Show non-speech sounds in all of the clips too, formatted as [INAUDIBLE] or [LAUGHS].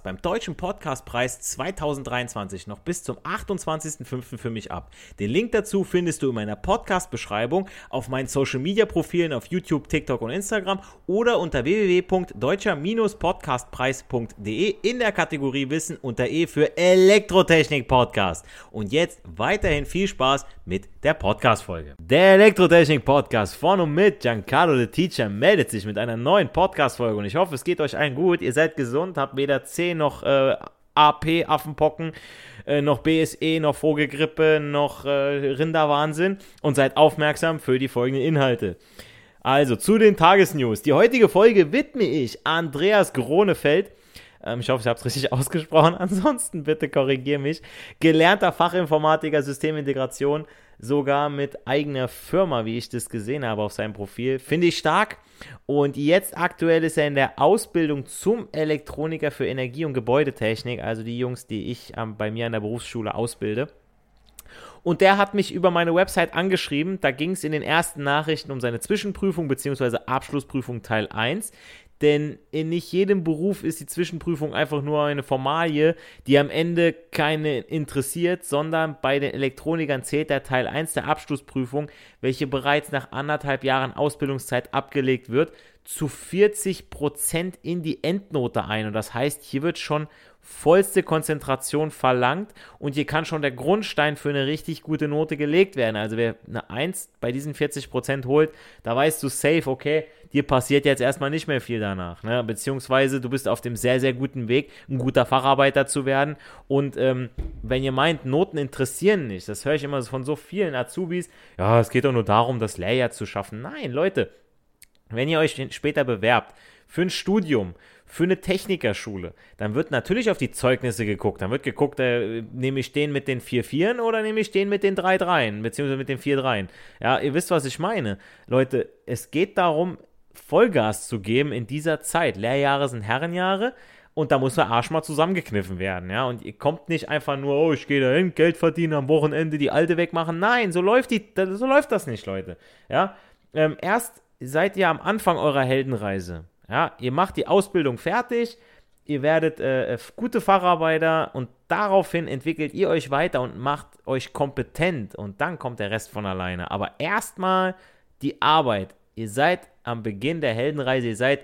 Podcast beim Deutschen Podcastpreis 2023 noch bis zum 28.05. für mich ab. Den Link dazu findest du in meiner Podcast-Beschreibung auf meinen Social-Media-Profilen auf YouTube, TikTok und Instagram oder unter www.deutscher-podcastpreis.de in der Kategorie Wissen unter E für Elektrotechnik Podcast. Und jetzt weiterhin viel Spaß mit der Podcast-Folge. Der Elektrotechnik Podcast von und mit Giancarlo the Teacher meldet sich mit einer neuen Podcast-Folge und ich hoffe, es geht euch allen gut. Ihr seid gesund, habt weder 10 noch äh, AP, Affenpocken, äh, noch BSE, noch Vogelgrippe, noch äh, Rinderwahnsinn und seid aufmerksam für die folgenden Inhalte. Also zu den Tagesnews. Die heutige Folge widme ich Andreas Gronefeld. Ähm, ich hoffe, ich habe es richtig [LAUGHS] ausgesprochen. Ansonsten bitte korrigiere mich. Gelernter Fachinformatiker Systemintegration sogar mit eigener Firma, wie ich das gesehen habe auf seinem Profil. Finde ich stark. Und jetzt aktuell ist er in der Ausbildung zum Elektroniker für Energie- und Gebäudetechnik, also die Jungs, die ich ähm, bei mir an der Berufsschule ausbilde. Und der hat mich über meine Website angeschrieben. Da ging es in den ersten Nachrichten um seine Zwischenprüfung bzw. Abschlussprüfung Teil 1 denn in nicht jedem Beruf ist die Zwischenprüfung einfach nur eine Formalie, die am Ende keine interessiert, sondern bei den Elektronikern zählt der Teil 1 der Abschlussprüfung, welche bereits nach anderthalb Jahren Ausbildungszeit abgelegt wird, zu 40% in die Endnote ein. Und das heißt, hier wird schon vollste Konzentration verlangt und hier kann schon der Grundstein für eine richtig gute Note gelegt werden. Also wer eine 1 bei diesen 40% holt, da weißt du safe, okay, dir passiert jetzt erstmal nicht mehr viel danach. Ne? Beziehungsweise du bist auf dem sehr, sehr guten Weg, ein guter Facharbeiter zu werden. Und ähm, wenn ihr meint, Noten interessieren nicht, das höre ich immer von so vielen Azubis, ja, es geht doch nur darum, das Lehrjahr zu schaffen. Nein, Leute, wenn ihr euch später bewerbt für ein Studium, für eine Technikerschule, dann wird natürlich auf die Zeugnisse geguckt. Dann wird geguckt, äh, nehme ich den mit den 4 Vieren oder nehme ich den mit den 3 Dreien, beziehungsweise mit den 4 Dreien. Ja, ihr wisst, was ich meine. Leute, es geht darum, Vollgas zu geben in dieser Zeit. Lehrjahre sind Herrenjahre und da muss der Arsch mal zusammengekniffen werden, ja. Und ihr kommt nicht einfach nur, oh, ich gehe dahin, Geld verdienen, am Wochenende die alte wegmachen. Nein, so läuft die, so läuft das nicht, Leute. Ja. Ähm, erst seid ihr am Anfang eurer Heldenreise. Ja, ihr macht die Ausbildung fertig, ihr werdet äh, gute Facharbeiter und daraufhin entwickelt ihr euch weiter und macht euch kompetent und dann kommt der Rest von alleine. Aber erstmal die Arbeit. Ihr seid am Beginn der Heldenreise, ihr seid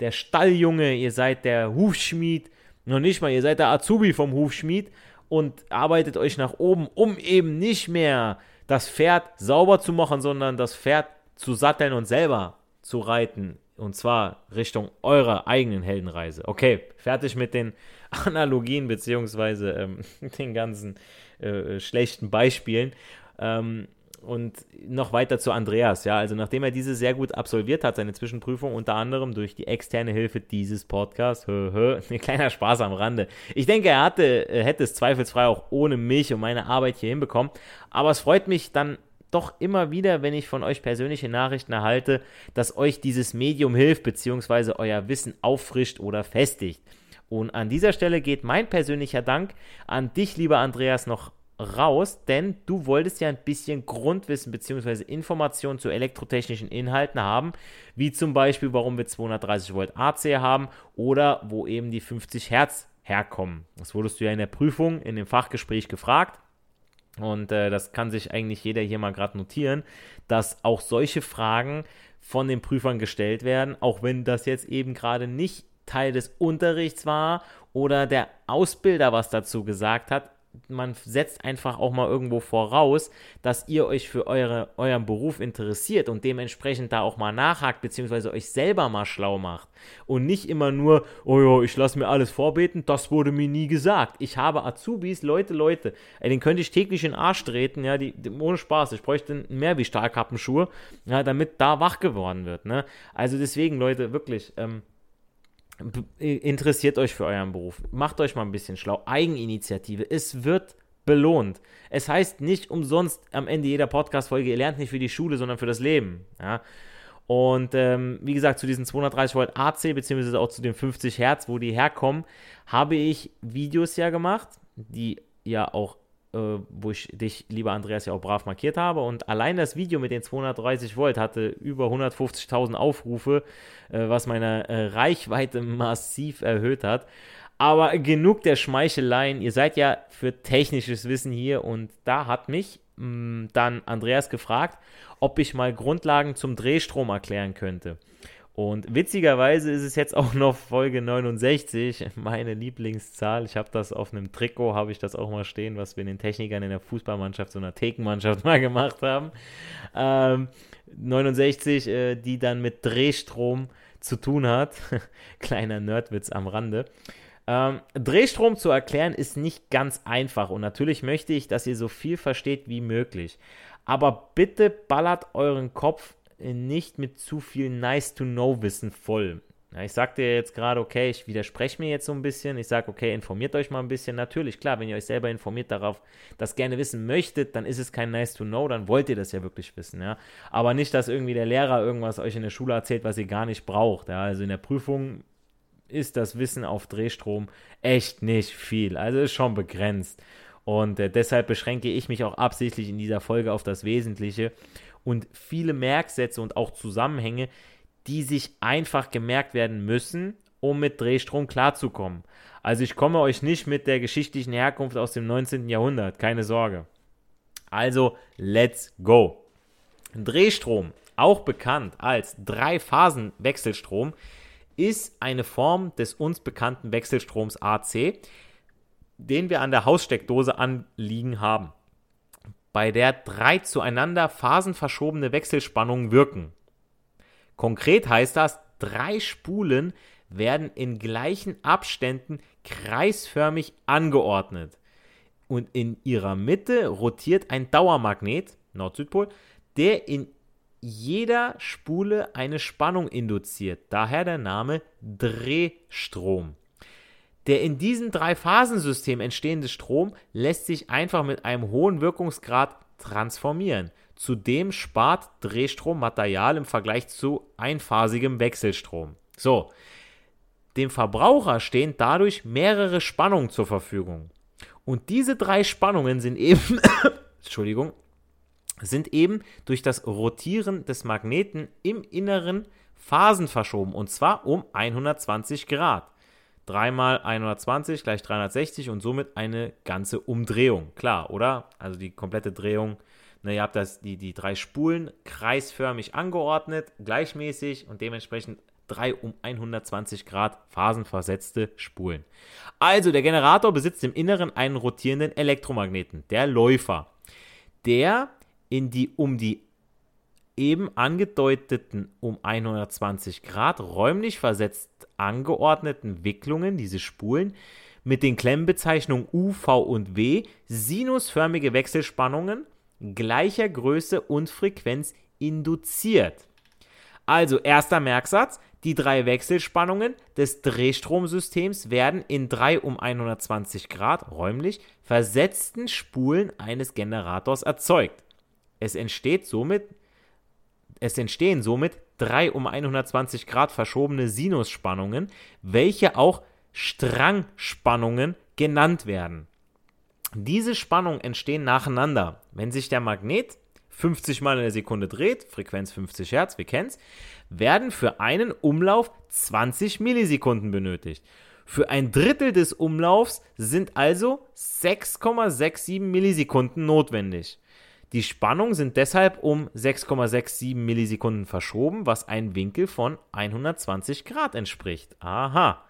der Stalljunge, ihr seid der Hufschmied, noch nicht mal, ihr seid der Azubi vom Hufschmied und arbeitet euch nach oben, um eben nicht mehr das Pferd sauber zu machen, sondern das Pferd zu satteln und selber zu reiten und zwar Richtung eurer eigenen Heldenreise. Okay, fertig mit den [LAUGHS] Analogien beziehungsweise ähm, [LAUGHS] den ganzen äh, schlechten Beispielen. Ähm, und noch weiter zu Andreas, ja, also nachdem er diese sehr gut absolviert hat, seine Zwischenprüfung, unter anderem durch die externe Hilfe dieses Podcasts, hö, hö, [LAUGHS] ein kleiner Spaß am Rande. Ich denke, er hatte, hätte es zweifelsfrei auch ohne mich und meine Arbeit hier hinbekommen, aber es freut mich dann doch immer wieder, wenn ich von euch persönliche Nachrichten erhalte, dass euch dieses Medium hilft bzw. euer Wissen auffrischt oder festigt. Und an dieser Stelle geht mein persönlicher Dank an dich, lieber Andreas, noch raus, denn du wolltest ja ein bisschen Grundwissen bzw. Informationen zu elektrotechnischen Inhalten haben, wie zum Beispiel, warum wir 230 Volt AC haben oder wo eben die 50 Hertz herkommen. Das wurdest du ja in der Prüfung, in dem Fachgespräch gefragt. Und äh, das kann sich eigentlich jeder hier mal gerade notieren, dass auch solche Fragen von den Prüfern gestellt werden, auch wenn das jetzt eben gerade nicht Teil des Unterrichts war oder der Ausbilder was dazu gesagt hat, man setzt einfach auch mal irgendwo voraus, dass ihr euch für eure, euren Beruf interessiert und dementsprechend da auch mal nachhakt, beziehungsweise euch selber mal schlau macht. Und nicht immer nur, oh ja, ich lasse mir alles vorbeten, das wurde mir nie gesagt. Ich habe Azubis, Leute, Leute, ey, den könnte ich täglich in den Arsch treten, ja, die, die ohne Spaß. Ich bräuchte mehr wie Stahlkappenschuhe, ja, damit da wach geworden wird, ne. Also deswegen, Leute, wirklich, ähm, interessiert euch für euren Beruf. Macht euch mal ein bisschen schlau. Eigeninitiative. Es wird belohnt. Es heißt nicht umsonst am Ende jeder Podcast-Folge, ihr lernt nicht für die Schule, sondern für das Leben. Ja? Und ähm, wie gesagt, zu diesen 230 Volt AC, beziehungsweise auch zu den 50 Hertz, wo die herkommen, habe ich Videos ja gemacht, die ja auch äh, wo ich dich, lieber Andreas, ja auch brav markiert habe. Und allein das Video mit den 230 Volt hatte über 150.000 Aufrufe, äh, was meine äh, Reichweite [LAUGHS] massiv erhöht hat. Aber genug der Schmeicheleien. Ihr seid ja für technisches Wissen hier und da hat mich mh, mm, dann Andreas gefragt, ob ich mal Grundlagen zum Drehstrom erklären könnte. Und witzigerweise ist es jetzt auch noch Folge 69, meine Lieblingszahl. Ich habe das auf einem Trikot, habe ich das auch mal stehen, was wir in den Technikern in der Fußballmannschaft, so einer Thekenmannschaft [LAUGHS] mal gemacht haben. Ähm, 69, äh, die dann mit Drehstrom zu tun hat. [LAUGHS] Kleiner Nerdwitz am Rande. Ähm, Drehstrom zu erklären ist nicht ganz einfach und natürlich möchte ich, dass ihr so viel versteht wie möglich. Aber bitte ballert euren Kopf nicht mit zu viel Nice-to-Know-Wissen voll. Ja, ich sagte jetzt gerade, okay, ich widerspreche mir jetzt so ein bisschen. Ich sage, okay, informiert euch mal ein bisschen. Natürlich, klar, wenn ihr euch selber informiert darauf, das gerne wissen möchtet, dann ist es kein Nice to Know, dann wollt ihr das ja wirklich wissen, ja. Aber nicht, dass irgendwie der Lehrer irgendwas euch in der Schule erzählt, was ihr gar nicht braucht. Ja? Also in der Prüfung ist das Wissen auf Drehstrom echt nicht viel. Also ist schon begrenzt. Und äh, deshalb beschränke ich mich auch absichtlich in dieser Folge auf das Wesentliche und viele Merksätze und auch Zusammenhänge, die sich einfach gemerkt werden müssen, um mit Drehstrom klarzukommen. Also ich komme euch nicht mit der geschichtlichen Herkunft aus dem 19. Jahrhundert, keine Sorge. Also, let's go. Drehstrom, auch bekannt als Drei-Phasen-Wechselstrom, ist eine Form des uns bekannten Wechselstroms AC, den wir an der Haussteckdose anliegen haben bei der drei zueinander phasenverschobene Wechselspannungen wirken. Konkret heißt das, drei Spulen werden in gleichen Abständen kreisförmig angeordnet. Und in ihrer Mitte rotiert ein Dauermagnet, Nord-Südpol, der in jeder Spule eine Spannung induziert. Daher der Name Drehstrom. Der in diesem Drei-Phasen-System entstehende Strom lässt sich einfach mit einem hohen Wirkungsgrad transformieren. Zudem spart Drehstrom Material im Vergleich zu einphasigem Wechselstrom. So, dem Verbraucher stehen dadurch mehrere Spannungen zur Verfügung. Und diese drei Spannungen sind eben, [COUGHS] Entschuldigung, sind eben durch das Rotieren des Magneten im Inneren Phasen verschoben und zwar um 120 Grad. 3 mal 120 gleich 360 und somit eine ganze Umdrehung. Klar, oder? Also die komplette Drehung. Ne, ihr habt das, die, die drei Spulen kreisförmig angeordnet, gleichmäßig und dementsprechend drei um 120 Grad phasenversetzte Spulen. Also der Generator besitzt im Inneren einen rotierenden Elektromagneten, der Läufer, der in die um die eben angedeuteten um 120 Grad räumlich versetzt angeordneten Wicklungen, diese Spulen, mit den Klemmbezeichnungen U, V und W sinusförmige Wechselspannungen gleicher Größe und Frequenz induziert. Also erster Merksatz, die drei Wechselspannungen des Drehstromsystems werden in drei um 120 Grad räumlich versetzten Spulen eines Generators erzeugt. Es entsteht somit es entstehen somit drei um 120 Grad verschobene Sinusspannungen, welche auch Strangspannungen genannt werden. Diese Spannungen entstehen nacheinander. Wenn sich der Magnet 50 Mal in der Sekunde dreht, Frequenz 50 Hertz, wir kennen es, werden für einen Umlauf 20 Millisekunden benötigt. Für ein Drittel des Umlaufs sind also 6,67 Millisekunden notwendig. Die Spannungen sind deshalb um 6,67 Millisekunden verschoben, was einem Winkel von 120 Grad entspricht. Aha.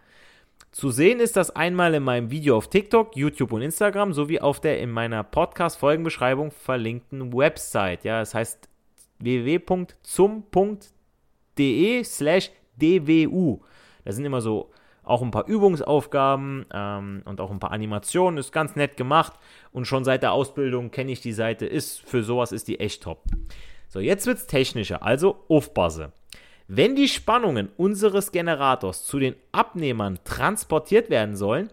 Zu sehen ist das einmal in meinem Video auf TikTok, YouTube und Instagram sowie auf der in meiner Podcast-Folgenbeschreibung verlinkten Website. Ja, das heißt www.zum.de slash dwu. Da sind immer so auch ein paar Übungsaufgaben ähm, und auch ein paar Animationen. Ist ganz nett gemacht und schon seit der Ausbildung kenne ich die Seite. Ist für sowas ist die echt top. So, jetzt wird es technischer, also aufpasse. Wenn die Spannungen unseres Generators zu den Abnehmern transportiert werden sollen,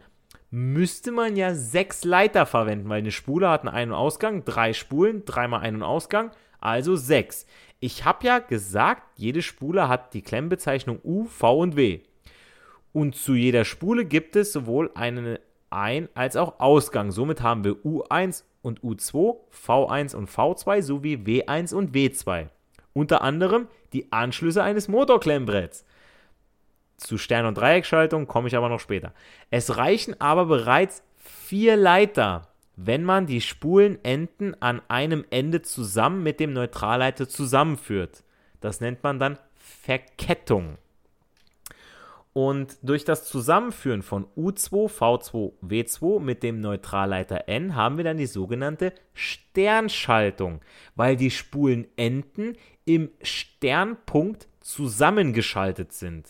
müsste man ja sechs Leiter verwenden, weil eine Spule hat einen Ein- und Ausgang, drei Spulen, dreimal Ein- und Ausgang, also sechs. Ich habe ja gesagt, jede Spule hat die Klemmbezeichnung U, V und W. Und zu jeder Spule gibt es sowohl einen Ein- als auch Ausgang. Somit haben wir U1 und U2, V1 und V2 sowie W1 und W2. Unter anderem die Anschlüsse eines Motorklemmbretts. Zu Stern- und Dreieckschaltung komme ich aber noch später. Es reichen aber bereits vier Leiter, wenn man die Spulenenden an einem Ende zusammen mit dem Neutralleiter zusammenführt. Das nennt man dann Verkettung. Und durch das Zusammenführen von U2, V2, W2 mit dem Neutralleiter N haben wir dann die sogenannte Sternschaltung, weil die Spulenenden im Sternpunkt zusammengeschaltet sind.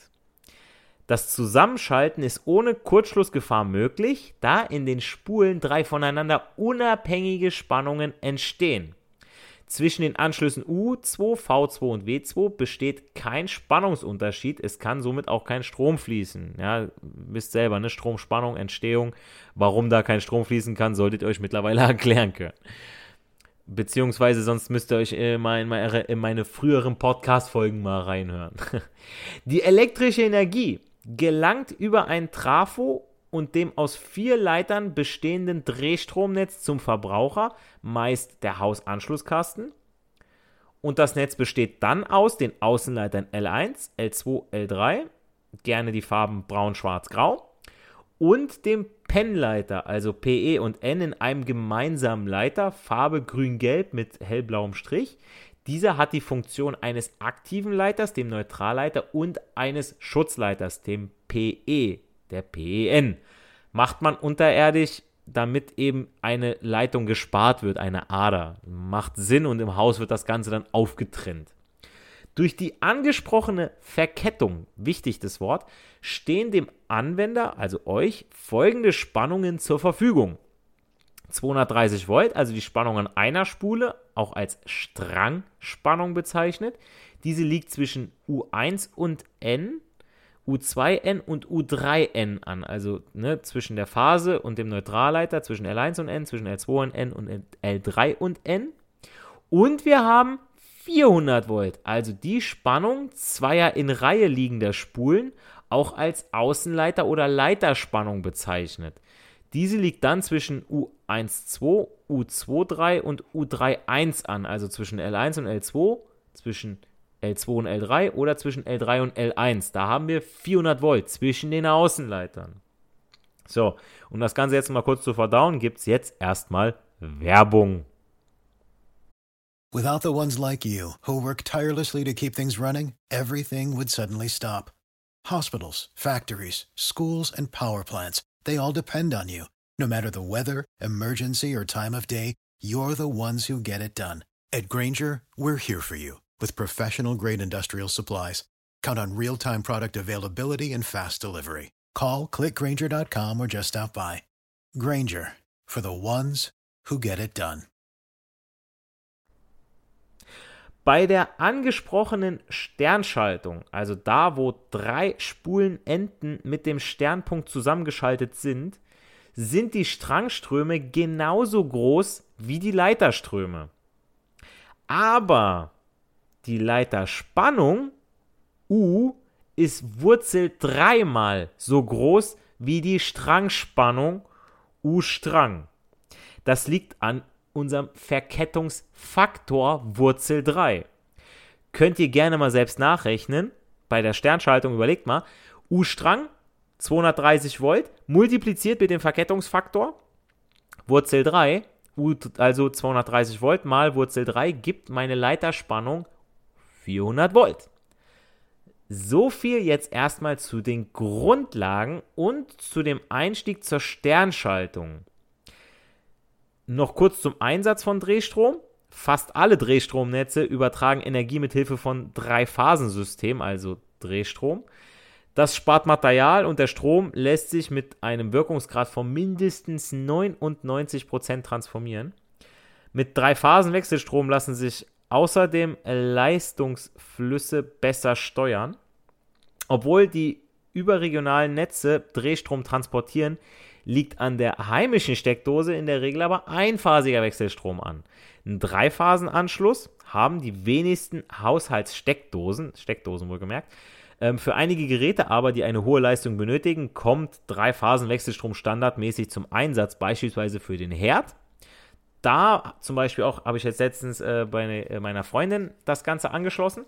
Das Zusammenschalten ist ohne Kurzschlussgefahr möglich, da in den Spulen drei voneinander unabhängige Spannungen entstehen. Zwischen den Anschlüssen U2, V2 und W2 besteht kein Spannungsunterschied. Es kann somit auch kein Strom fließen. Ja, wisst selber, ne? Stromspannung, Entstehung. Warum da kein Strom fließen kann, solltet ihr euch mittlerweile [LAUGHS] erklären können. Beziehungsweise sonst müsst ihr euch immer in meine, in meine früheren Podcast-Folgen mal reinhören. [LAUGHS] Die elektrische Energie gelangt über ein Trafo und dem aus vier Leitern bestehenden Drehstromnetz zum Verbraucher, meist der Hausanschlusskasten. Und das Netz besteht dann aus den Außenleitern L1, L2, L3, gerne die Farben braun, schwarz, grau, und dem PEN-Leiter, also PE und N in einem gemeinsamen Leiter, Farbe grün-gelb mit hellblauem Strich. Dieser hat die Funktion eines aktiven Leiters, dem Neutralleiter, und eines Schutzleiters, dem PE, der PEN. Macht man unterirdisch, damit eben eine Leitung gespart wird, eine Ader. Macht Sinn und im Haus wird das Ganze dann aufgetrennt. Durch die angesprochene Verkettung, wichtig das Wort, stehen dem Anwender, also euch, folgende Spannungen zur Verfügung. 230 Volt, also die Spannung an einer Spule, auch als Strangspannung bezeichnet. Diese liegt zwischen U1 und N, U2N und U3N an, also ne, zwischen der Phase und dem Neutralleiter, zwischen L1 und N, zwischen L2 und N und L3 und N. Und wir haben 400 Volt, also die Spannung zweier in Reihe liegender Spulen, auch als Außenleiter oder Leiterspannung bezeichnet. Diese liegt dann zwischen U12, U23 und U31 an, also zwischen L1 und L2, zwischen L2 und L3 oder zwischen L3 und L1. Da haben wir 400 Volt zwischen den Außenleitern. So, um das Ganze jetzt mal kurz zu verdauen, gibt es jetzt erstmal Werbung. Without the ones like you, who work tirelessly to keep things running, everything would suddenly stop. Hospitals, factories, schools, and power plants, they all depend on you. No matter the weather, emergency, or time of day, you're the ones who get it done. At Granger, we're here for you with professional grade industrial supplies. Count on real time product availability and fast delivery. Call clickgranger.com or just stop by. Granger for the ones who get it done. Bei der angesprochenen Sternschaltung, also da, wo drei Spulenenden mit dem Sternpunkt zusammengeschaltet sind, sind die Strangströme genauso groß wie die Leiterströme. Aber die Leiterspannung U ist Wurzel dreimal so groß wie die Strangspannung U Strang. Das liegt an unserem Verkettungsfaktor Wurzel 3. Könnt ihr gerne mal selbst nachrechnen. Bei der Sternschaltung überlegt mal. U-Strang 230 Volt multipliziert mit dem Verkettungsfaktor Wurzel 3 U, also 230 Volt mal Wurzel 3 gibt meine Leiterspannung 400 Volt. So viel jetzt erstmal zu den Grundlagen und zu dem Einstieg zur Sternschaltung. Noch kurz zum Einsatz von Drehstrom. Fast alle Drehstromnetze übertragen Energie mit Hilfe von Drei-Phasen-System, also Drehstrom. Das spart Material und der Strom lässt sich mit einem Wirkungsgrad von mindestens 99% transformieren. Mit Drei-Phasen-Wechselstrom lassen sich außerdem Leistungsflüsse besser steuern. Obwohl die überregionalen Netze Drehstrom transportieren, liegt an der heimischen Steckdose in der Regel aber einphasiger Wechselstrom an. Ein Dreiphasenanschluss haben die wenigsten Haushaltssteckdosen, Steckdosen wohlgemerkt. Ähm, für einige Geräte aber, die eine hohe Leistung benötigen, kommt Dreiphasenwechselstrom standardmäßig zum Einsatz, beispielsweise für den Herd. Da zum Beispiel auch habe ich jetzt letztens äh, bei äh, meiner Freundin das Ganze angeschlossen.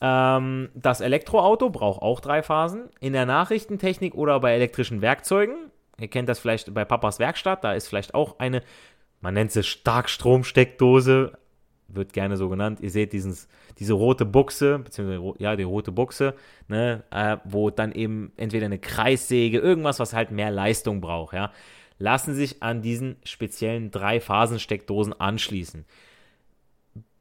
Ähm, das Elektroauto braucht auch drei Phasen. In der Nachrichtentechnik oder bei elektrischen Werkzeugen, ihr kennt das vielleicht bei Papas Werkstatt, da ist vielleicht auch eine, man nennt sie Starkstromsteckdose, wird gerne so genannt. Ihr seht dieses, diese rote Buchse, beziehungsweise ja, die rote Buchse, ne, äh, wo dann eben entweder eine Kreissäge, irgendwas, was halt mehr Leistung braucht, ja, lassen sich an diesen speziellen Drei-Phasen-Steckdosen anschließen.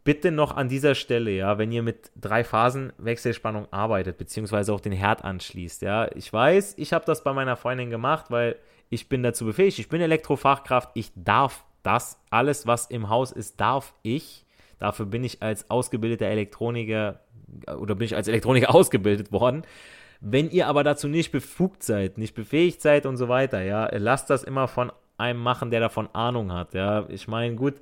Bitte noch an dieser Stelle, ja, wenn ihr mit drei Phasen Wechselspannung arbeitet, beziehungsweise auch den Herd anschließt, ja, ich weiß, ich habe das bei meiner Freundin gemacht, weil ich bin dazu befähigt, ich bin Elektrofachkraft, ich darf das, alles, was im Haus ist, darf ich. Dafür bin ich als ausgebildeter Elektroniker oder bin ich als Elektroniker [LAUGHS] ausgebildet worden. Wenn ihr aber dazu nicht befugt seid, nicht befähigt seid und so weiter, ja, lasst das immer von einem machen, der davon Ahnung hat, ja. Ich meine, gut,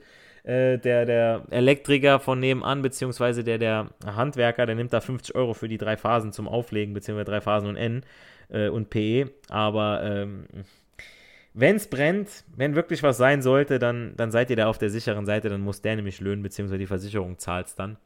äh, der, der Elektriker von nebenan, beziehungsweise der, der Handwerker, der nimmt da 50 Euro für die drei Phasen zum Auflegen, beziehungsweise drei Phasen und N äh, und PE. Aber ähm, wenn es brennt, wenn wirklich was sein sollte, dann, dann seid ihr da auf der sicheren Seite, dann muss der nämlich löhnen, beziehungsweise die Versicherung zahlt es dann.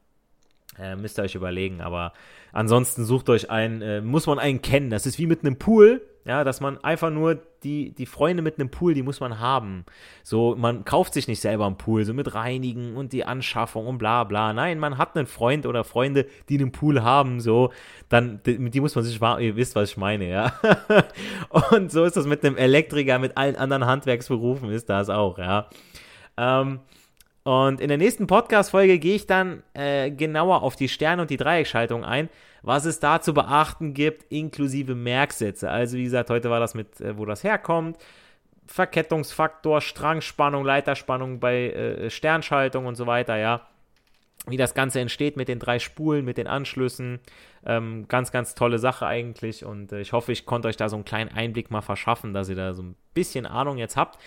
Äh, müsst ihr euch überlegen, aber ansonsten sucht euch einen, äh, muss man einen kennen. Das ist wie mit einem Pool, ja, dass man einfach nur die, die Freunde mit einem Pool, die muss man haben. So, man kauft sich nicht selber einen Pool, so mit Reinigen und die Anschaffung und bla bla. Nein, man hat einen Freund oder Freunde, die einen Pool haben, so, dann, die, die muss man sich, ihr wisst, was ich meine, ja. [LAUGHS] und so ist das mit einem Elektriker, mit allen anderen Handwerksberufen ist das auch, ja. Ähm, und in der nächsten Podcast-Folge gehe ich dann äh, genauer auf die Sterne- und die Dreieckschaltung ein, was es da zu beachten gibt, inklusive Merksätze. Also wie gesagt, heute war das mit, äh, wo das herkommt, Verkettungsfaktor, Strangspannung, Leiterspannung bei äh, Sternschaltung und so weiter, ja. Wie das Ganze entsteht mit den drei Spulen, mit den Anschlüssen. Ähm, ganz, ganz tolle Sache eigentlich. Und äh, ich hoffe, ich konnte euch da so einen kleinen Einblick mal verschaffen, dass ihr da so ein bisschen Ahnung jetzt habt.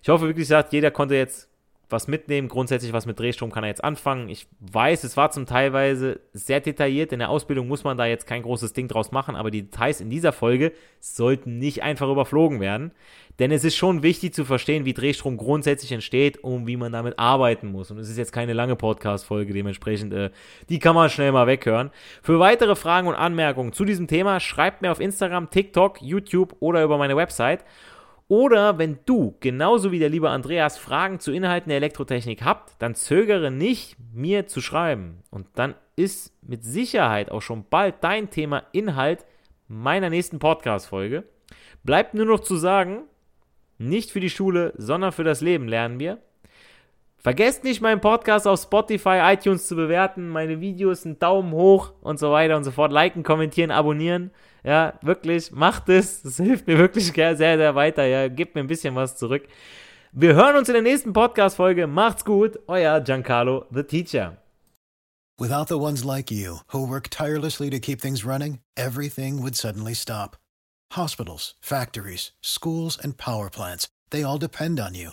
Ich hoffe wirklich, gesagt, jeder konnte jetzt was mitnehmen. Grundsätzlich was mit Drehstrom kann er jetzt anfangen. Ich weiß, es war zum Teilweise sehr detailliert. In der Ausbildung muss man da jetzt kein großes Ding draus machen, aber die Details in dieser Folge sollten nicht einfach überflogen werden. Denn es ist schon wichtig zu verstehen, wie Drehstrom grundsätzlich entsteht und wie man damit arbeiten muss. Und es ist jetzt keine lange Podcast-Folge, dementsprechend, äh, die kann man schnell mal weghören. Für weitere Fragen und Anmerkungen zu diesem Thema schreibt mir auf Instagram, TikTok, YouTube oder über meine Website. Oder wenn du, genauso wie der liebe Andreas, Fragen zu Inhalten der Elektrotechnik habt, dann zögere nicht, mir zu schreiben. Und dann ist mit Sicherheit auch schon bald dein Thema Inhalt meiner nächsten Podcast-Folge. Bleibt nur noch zu sagen, nicht für die Schule, sondern für das Leben lernen wir. Vergesst nicht, meinen Podcast auf Spotify, iTunes zu bewerten, meine Videos einen Daumen hoch und so weiter und so fort. Liken, kommentieren, abonnieren. Ja, wirklich, macht es. Das [LAUGHS] hilft mir wirklich sehr, sehr weiter. Ja, gebt mir ein bisschen was zurück. Wir hören uns in der nächsten Podcast-Folge. Macht's gut. Euer Giancarlo, the Teacher. Without the ones like you, who work tirelessly to keep things running, everything would suddenly stop. Hospitals, factories, schools, and power plants, they all depend on you.